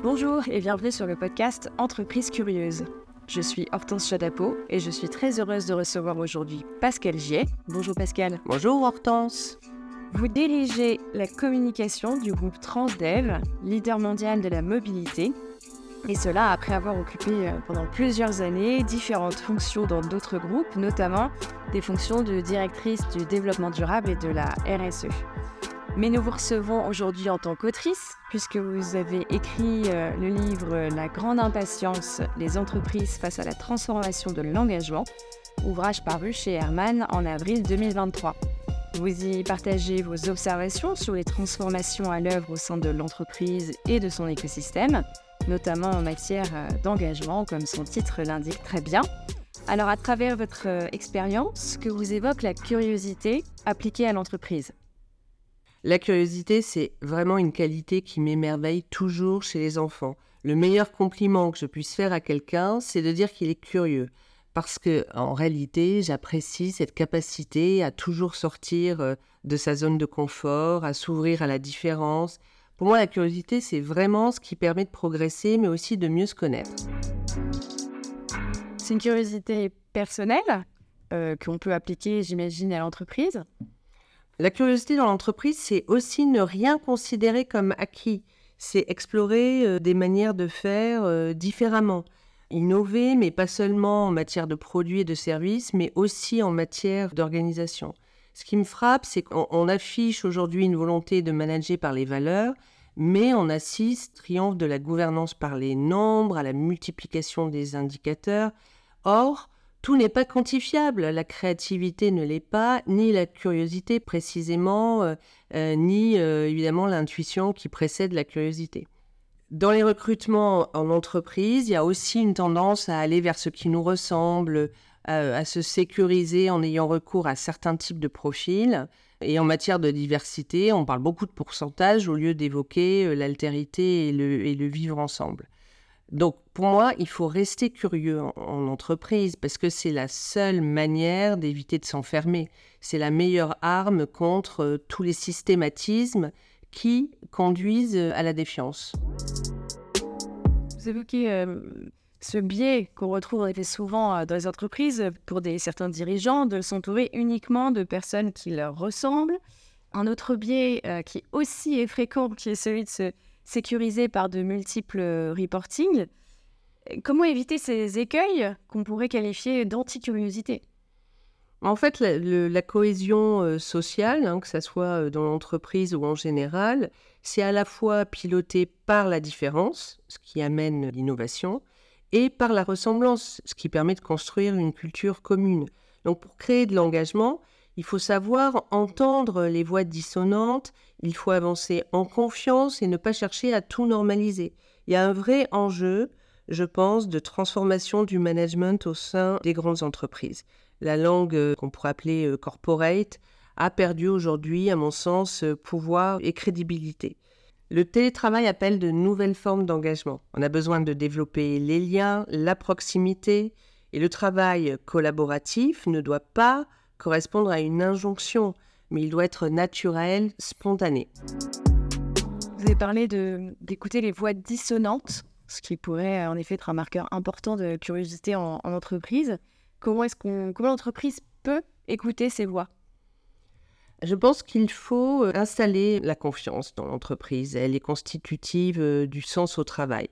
Bonjour et bienvenue sur le podcast Entreprise curieuse. Je suis Hortense Chadapo et je suis très heureuse de recevoir aujourd'hui Pascal Giet. Bonjour Pascal. Bonjour Hortense. Vous dirigez la communication du groupe Transdev, leader mondial de la mobilité. Et cela après avoir occupé euh, pendant plusieurs années différentes fonctions dans d'autres groupes, notamment des fonctions de directrice du développement durable et de la RSE. Mais nous vous recevons aujourd'hui en tant qu'autrice, puisque vous avez écrit euh, le livre La grande impatience, les entreprises face à la transformation de l'engagement, ouvrage paru chez Herman en avril 2023. Vous y partagez vos observations sur les transformations à l'œuvre au sein de l'entreprise et de son écosystème, notamment en matière euh, d'engagement, comme son titre l'indique très bien. Alors, à travers votre euh, expérience, que vous évoque la curiosité appliquée à l'entreprise? La curiosité, c'est vraiment une qualité qui m'émerveille toujours chez les enfants. Le meilleur compliment que je puisse faire à quelqu'un, c'est de dire qu'il est curieux. Parce que, en réalité, j'apprécie cette capacité à toujours sortir euh, de sa zone de confort, à s'ouvrir à la différence, pour moi, la curiosité, c'est vraiment ce qui permet de progresser, mais aussi de mieux se connaître. C'est une curiosité personnelle euh, qu'on peut appliquer, j'imagine, à l'entreprise. La curiosité dans l'entreprise, c'est aussi ne rien considérer comme acquis. C'est explorer euh, des manières de faire euh, différemment. Innover, mais pas seulement en matière de produits et de services, mais aussi en matière d'organisation. Ce qui me frappe, c'est qu'on affiche aujourd'hui une volonté de manager par les valeurs, mais on assiste triomphe de la gouvernance par les nombres, à la multiplication des indicateurs. Or, tout n'est pas quantifiable. La créativité ne l'est pas, ni la curiosité précisément, euh, euh, ni euh, évidemment l'intuition qui précède la curiosité. Dans les recrutements en entreprise, il y a aussi une tendance à aller vers ce qui nous ressemble, à, se sécuriser en ayant recours à certains types de profils. Et en matière de diversité, on parle beaucoup de pourcentage au lieu d'évoquer l'altérité et le, vivre ensemble. Donc pour moi, il faut rester curieux en, entreprise parce que c'est la seule manière d'éviter de s'enfermer. C'est la meilleure arme contre euh, tous les systématismes qui conduisent euh, à la défiance. Vous évoquez ce biais qu'on retrouve en souvent euh, dans les entreprises pour des, certains dirigeants de s'entourer uniquement de personnes qui leur ressemblent. Un autre biais euh, qui aussi est fréquent, qui est celui de se sécuriser par de multiples euh, reportings. Comment éviter ces écueils qu'on pourrait qualifier d'anticuriosité? En fait, la, cohésion sociale, hein, que ce soit dans l'entreprise ou en général, c'est à la fois piloté par la différence, ce qui amène l'innovation, et par la ressemblance, ce qui permet de construire une culture commune. Donc pour créer de l'engagement, il faut savoir entendre les voix dissonantes, il faut avancer en confiance et ne pas chercher à tout normaliser. Il y a un vrai enjeu, je pense, de transformation du management au sein des grandes entreprises. La langue euh, qu'on pourrait appeler euh, corporate a perdu aujourd'hui, à mon sens, euh, pouvoir et crédibilité. Le télétravail appelle de nouvelles formes d'engagement. On a besoin de développer les liens, la proximité, et le travail collaboratif ne doit pas correspondre à une injonction, mais il doit être naturel, spontané. Vous avez parlé d'écouter les voix dissonantes, ce qui pourrait en effet être un marqueur important de curiosité en, entreprise. Comment est-ce qu'on, comment l'entreprise peut écouter ces voix? Je pense qu'il faut euh, installer la confiance dans l'entreprise. Elle est constitutive euh, du sens au travail.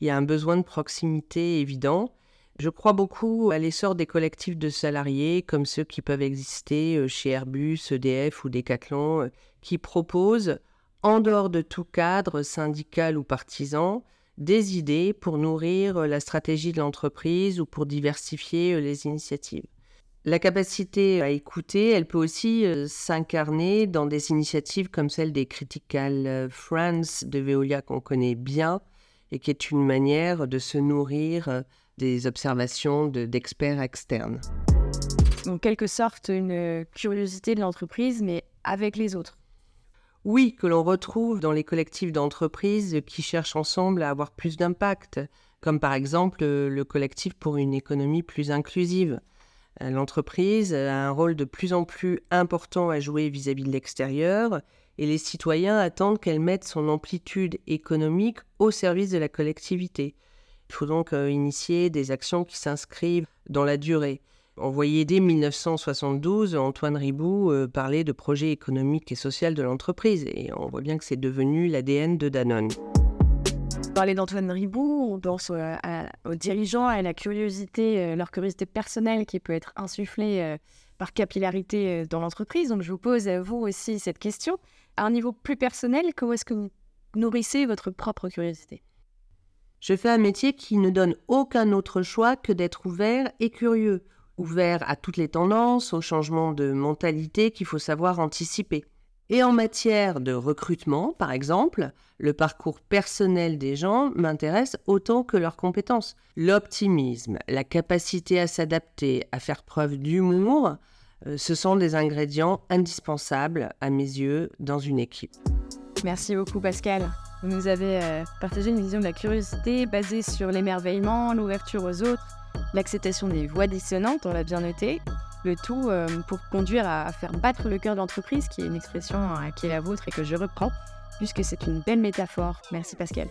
Il y a un besoin de proximité évident. Je crois beaucoup à l'essor des collectifs de salariés comme ceux qui peuvent exister euh, chez Airbus, EDF ou Decathlon, qui proposent, en dehors de tout cadre syndical ou partisan, des idées pour nourrir la stratégie de l'entreprise ou pour diversifier les initiatives. La capacité à écouter, elle peut aussi euh, s'incarner dans des initiatives comme celle des Critical euh, Friends de Veolia qu'on connaît bien et qui est une manière de se nourrir euh, des observations d'experts externes. En quelque sorte, une curiosité de l'entreprise, mais avec les autres. Oui, que l'on retrouve dans les collectifs d'entreprises qui cherchent ensemble à avoir plus d'impact, comme par exemple le collectif pour une économie plus inclusive. L'entreprise a un rôle de plus en plus important à jouer vis-à-vis de l'extérieur et les citoyens attendent qu'elle mette son amplitude économique au service de la collectivité. Il faut donc euh, initier des actions qui s'inscrivent dans la durée. On voyait dès 1972 Antoine Ribou euh, parler de projet économique et social de l'entreprise et on voit bien que c'est devenu l'ADN de Danone. Parler d'Antoine Ribou, on pense euh, aux dirigeants, à la curiosité, leur curiosité personnelle qui peut être insufflée par capillarité dans l'entreprise. Donc je vous pose à vous aussi cette question. À un niveau plus personnel, comment est-ce que vous nourrissez votre propre curiosité? Je fais un métier qui ne donne aucun autre choix que d'être ouvert et curieux, ouvert à toutes les tendances, aux changements de mentalité qu'il faut savoir anticiper. Et en matière de recrutement, par exemple, le parcours personnel des gens m'intéresse autant que leurs compétences. L'optimisme, la capacité à s'adapter, à faire preuve d'humour, euh, ce sont des ingrédients indispensables à mes yeux dans une équipe. Merci beaucoup Pascal. Vous nous avez euh, partagé une vision de la curiosité basée sur l'émerveillement, l'ouverture aux autres, l'acceptation des voix dissonantes, on l'a bien noté. Le tout euh, pour conduire à faire battre le cœur de l'entreprise, qui est une expression euh, qui est la vôtre et que je reprends, puisque c'est une belle métaphore. Merci Pascal.